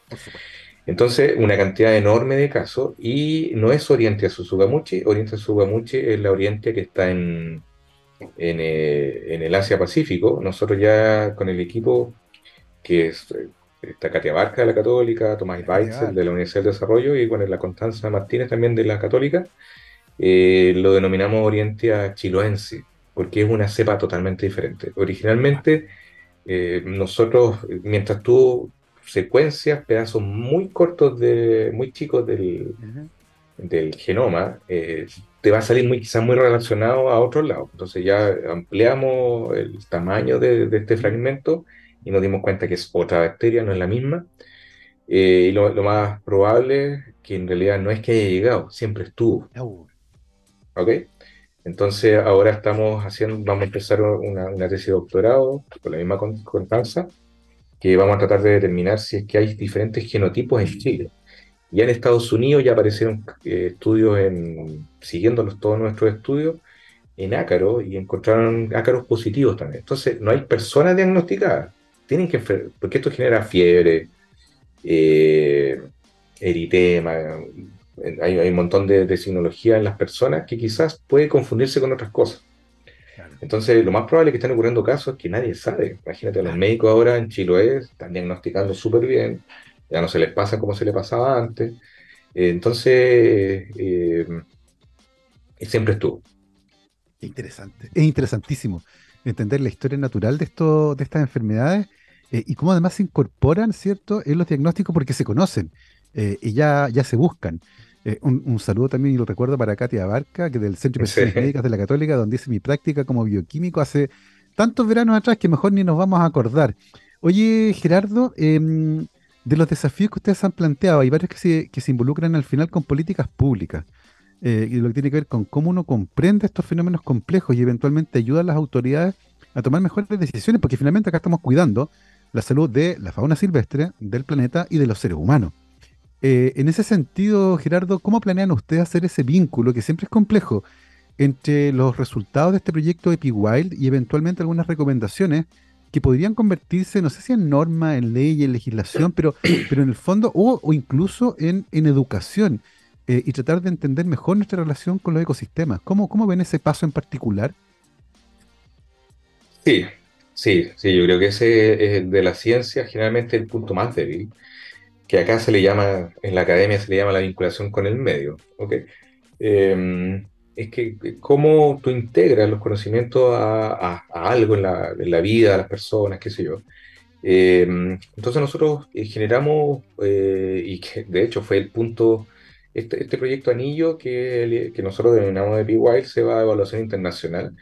Entonces, una cantidad enorme de casos y no es Oriente a Sugamuchi, Oriente a Sugamuchi es la Oriente que está en, en, eh, en el Asia Pacífico. Nosotros ya con el equipo que es está Katia Barca de la Católica, Tomás Weitzel de la Universidad del Desarrollo y con la Constanza Martínez también de la Católica, eh, lo denominamos Orientia chiloense, porque es una cepa totalmente diferente. Originalmente, eh, nosotros, mientras tú secuencias pedazos muy cortos, de, muy chicos del, del genoma, eh, te va a salir muy, quizás muy relacionado a otro lado. Entonces ya ampliamos el tamaño de, de este fragmento y nos dimos cuenta que es otra bacteria, no es la misma. Eh, y lo, más probable es que en realidad no es que haya llegado, siempre estuvo. ¿Ok? Entonces ahora estamos haciendo, vamos a empezar una, tesis de doctorado con la misma constanza, que vamos a tratar de determinar si es que hay diferentes genotipos en Chile. Ya en Estados Unidos ya aparecieron eh, estudios en, siguiendo todos nuestros estudios, en ácaros y encontraron ácaros positivos también. Entonces, no hay personas diagnosticadas, tienen que porque esto genera fiebre, eh, eritema, hay, un montón de, de signología en las personas que quizás puede confundirse con otras cosas. Entonces, lo más probable es que estén ocurriendo casos que nadie sabe. Imagínate, los médicos ahora en Chiloé están diagnosticando súper bien, ya no se les pasa como se les pasaba antes. Eh, entonces, eh, siempre estuvo. Interesante, es interesantísimo entender la historia natural de, esto, de estas enfermedades eh, y cómo además se incorporan, ¿cierto?, en los diagnósticos porque se conocen eh, y ya, ya se buscan. Eh, un, saludo también, y lo recuerdo para Katia Barca, que del Centro de Profesiones Médicas de la Católica, donde hice mi práctica como bioquímico hace tantos veranos atrás que mejor ni nos vamos a acordar. Oye, Gerardo, em, de los desafíos que ustedes han planteado, hay varios que se, que se involucran al final con políticas públicas. y lo que tiene que ver con cómo uno comprende estos fenómenos complejos y eventualmente ayuda a las autoridades a tomar mejores decisiones, porque finalmente acá estamos cuidando la salud de la fauna silvestre, del planeta y de los seres humanos. Eh, en ese sentido, Gerardo, ¿cómo planean ustedes hacer ese vínculo, que siempre es complejo, entre los resultados de este proyecto EpiWild y eventualmente algunas recomendaciones que podrían convertirse, no sé si en norma, en ley, en legislación, pero, *clears throat* pero en el fondo, o, incluso en, educación, eh, y tratar de entender mejor nuestra relación con los ecosistemas? ¿Cómo, cómo ven ese paso en particular? Sí, sí, sí, yo creo que ese es de la ciencia generalmente el punto más débil, que acá se le llama, en la academia se le llama la vinculación con el medio, ¿ok? Em, es que cómo tú integras los conocimientos a, algo en la, en la, vida, a las personas, qué sé yo. Em, entonces nosotros eh, generamos, eh, y que de hecho fue el punto, este, este proyecto Anillo que, que nosotros denominamos de P-Wild se va a evaluación internacional,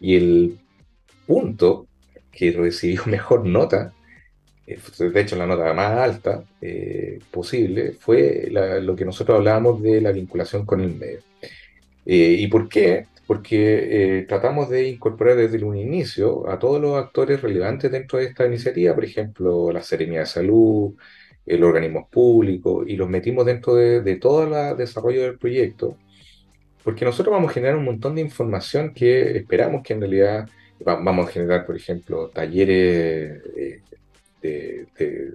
y el punto que recibió *laughs* mejor nota, eh, de hecho la nota más alta eh, posible, fue lo que nosotros hablábamos de la vinculación con el medio. Eh, ¿Y por qué? Porque tratamos de incorporar desde un inicio a todos los actores relevantes dentro de esta iniciativa, por ejemplo, la Serenidad de Salud, los organismos públicos, y los metimos dentro de, de todo el desarrollo del proyecto, porque nosotros vamos a generar un montón de información que esperamos que en realidad vamos a generar, por ejemplo, talleres eh,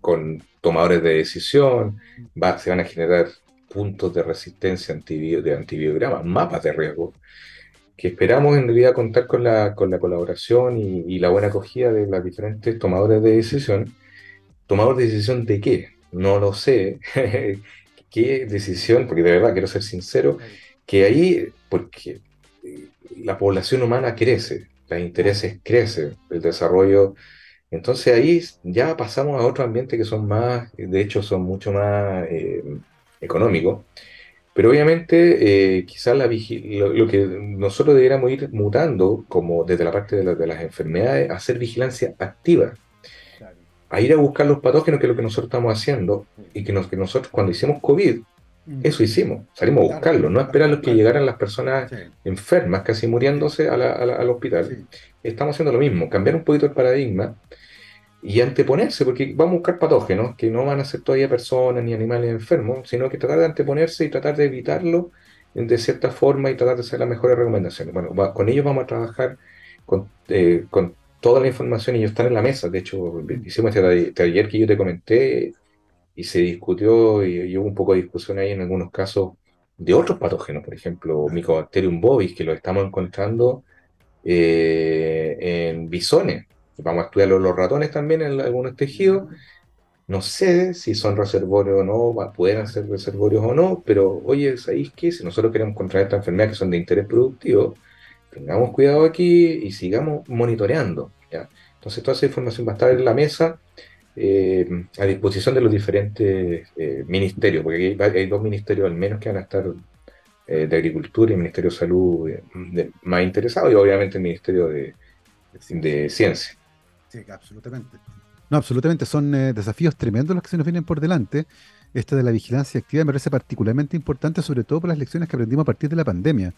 con tomadores de decisión, se van a generar puntos de resistencia de antibiogramas, mapas de riesgo, que esperamos en realidad contar con la, con la colaboración y, la buena acogida de los diferentes tomadores de decisión. ¿Tomadores de decisión de qué? No lo sé. *laughs* ¿Qué decisión? Porque de verdad quiero ser sincero, que ahí, porque la población humana crece, los intereses crecen, el desarrollo. Entonces ahí ya pasamos a otro ambiente que son más, de hecho son mucho más eh, económicos. Pero obviamente eh, quizás la lo, que nosotros deberíamos ir mutando, como desde la parte de, las enfermedades, a hacer vigilancia activa. A ir a buscar los patógenos, que es lo que nosotros estamos haciendo, y que, nos, que nosotros cuando hicimos COVID. Eso hicimos, salimos a buscarlo, no esperar a que llegaran las personas enfermas, casi muriéndose al hospital. Estamos haciendo lo mismo, cambiar un poquito el paradigma y anteponerse, porque vamos a buscar patógenos que no van a ser todavía personas ni animales enfermos, sino que tratar de anteponerse y tratar de evitarlo de cierta forma y tratar de hacer las mejores recomendaciones. Bueno, con ellos vamos a trabajar con, eh, con toda la información y ellos están en la mesa. De hecho, hicimos este taller que yo te comenté y se discutió y, hubo un poco de discusión ahí en algunos casos de otros patógenos, por ejemplo, Mycobacterium bovis, que lo estamos encontrando eh, en bisones. Vamos a estudiar los ratones también en algunos tejidos. No sé si son reservorios o no, pueden ser reservorios o no, pero oye, ¿sabéis qué? Si nosotros queremos encontrar estas enfermedades que son de interés productivo, tengamos cuidado aquí y sigamos monitoreando. Entonces, toda esa información va a estar en la mesa eh, a disposición de los diferentes eh, ministerios, porque hay, dos ministerios al menos que van a estar eh, de Agricultura y Ministerio de Salud más interesados, y obviamente el Ministerio de, Ciencia. Sí, absolutamente. No, absolutamente, son desafíos tremendos los que se nos vienen por delante. Este de la vigilancia activa me parece particularmente importante, sobre todo por las lecciones que aprendimos a partir de la pandemia.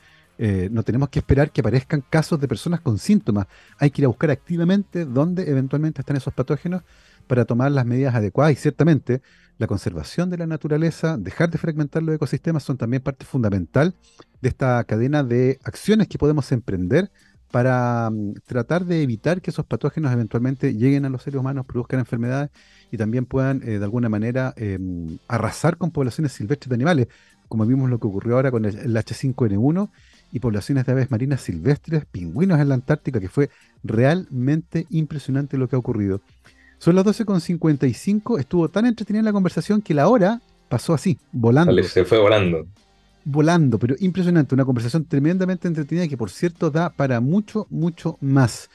no tenemos que esperar que aparezcan casos de personas con síntomas. Hay que ir a buscar activamente dónde eventualmente están esos patógenos para tomar las medidas adecuadas y ciertamente la conservación de la naturaleza, dejar de fragmentar los ecosistemas son también parte fundamental de esta cadena de acciones que podemos emprender para mm, tratar de evitar que esos patógenos eventualmente lleguen a los seres humanos, produzcan enfermedades y también puedan eh, de alguna manera em, arrasar con poblaciones silvestres de animales, como vimos lo que ocurrió ahora con el, el H5N1 y poblaciones de aves marinas silvestres, pingüinos en la Antártica, que fue realmente impresionante lo que ha ocurrido. Son las 12.55. Estuvo tan entretenida la conversación que la hora pasó así, volando. se fue volando. Volando, pero impresionante. Una conversación tremendamente entretenida que, por cierto, da para mucho, mucho más.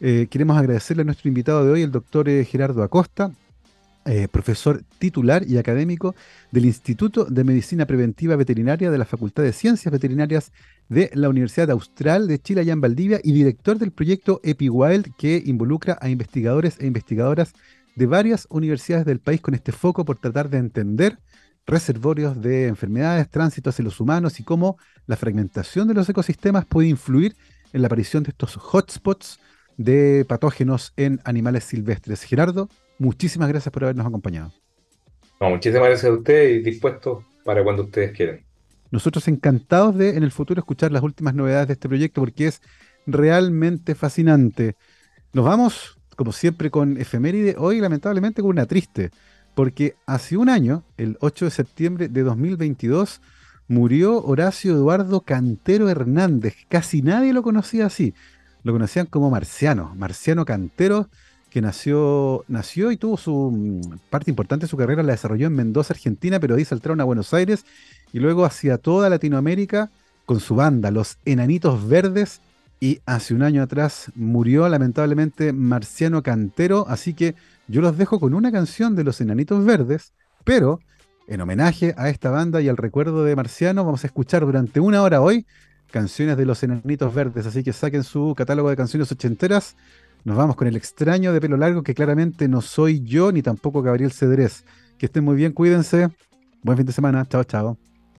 Eh, queremos agradecerle a nuestro invitado de hoy, el doctor eh, Gerardo Acosta, eh, profesor titular y académico del Instituto de Medicina Preventiva Veterinaria de la Facultad de Ciencias Veterinarias de la Universidad Austral de Chile, allá en Valdivia, y director del proyecto EpiWild, que involucra a investigadores e investigadoras de varias universidades del país con este foco por tratar de entender reservorios de enfermedades, tránsito hacia los humanos y cómo la fragmentación de los ecosistemas puede influir en la aparición de estos hotspots de patógenos en animales silvestres. Gerardo, muchísimas gracias por habernos acompañado. muchísimas gracias a usted y dispuesto para cuando ustedes quieran. Nosotros encantados de en el futuro escuchar las últimas novedades de este proyecto porque es realmente fascinante. Nos vamos, como siempre, con efeméride, hoy lamentablemente con una triste, porque hace un año, el 8 de septiembre de 2022, murió Horacio Eduardo Cantero Hernández. Casi nadie lo conocía así. Lo conocían como Marciano, Marciano Cantero, que nació, nació y tuvo su mm, parte importante de su carrera, la desarrolló en Mendoza, Argentina, pero ahí saltaron a Buenos Aires y luego hacia toda Latinoamérica con su banda, Los Enanitos Verdes, y hace un año atrás murió lamentablemente Marciano Cantero, así que yo los dejo con una canción de Los Enanitos Verdes, pero en homenaje a esta banda y al recuerdo de Marciano, vamos a escuchar durante una hora hoy canciones de los Enanitos Verdes, así que saquen su catálogo de canciones ochenteras. Nos vamos con el extraño de pelo largo, que claramente no soy yo ni tampoco Gabriel Cedrés. Que estén muy bien, cuídense. Buen fin de semana. Chao, chao.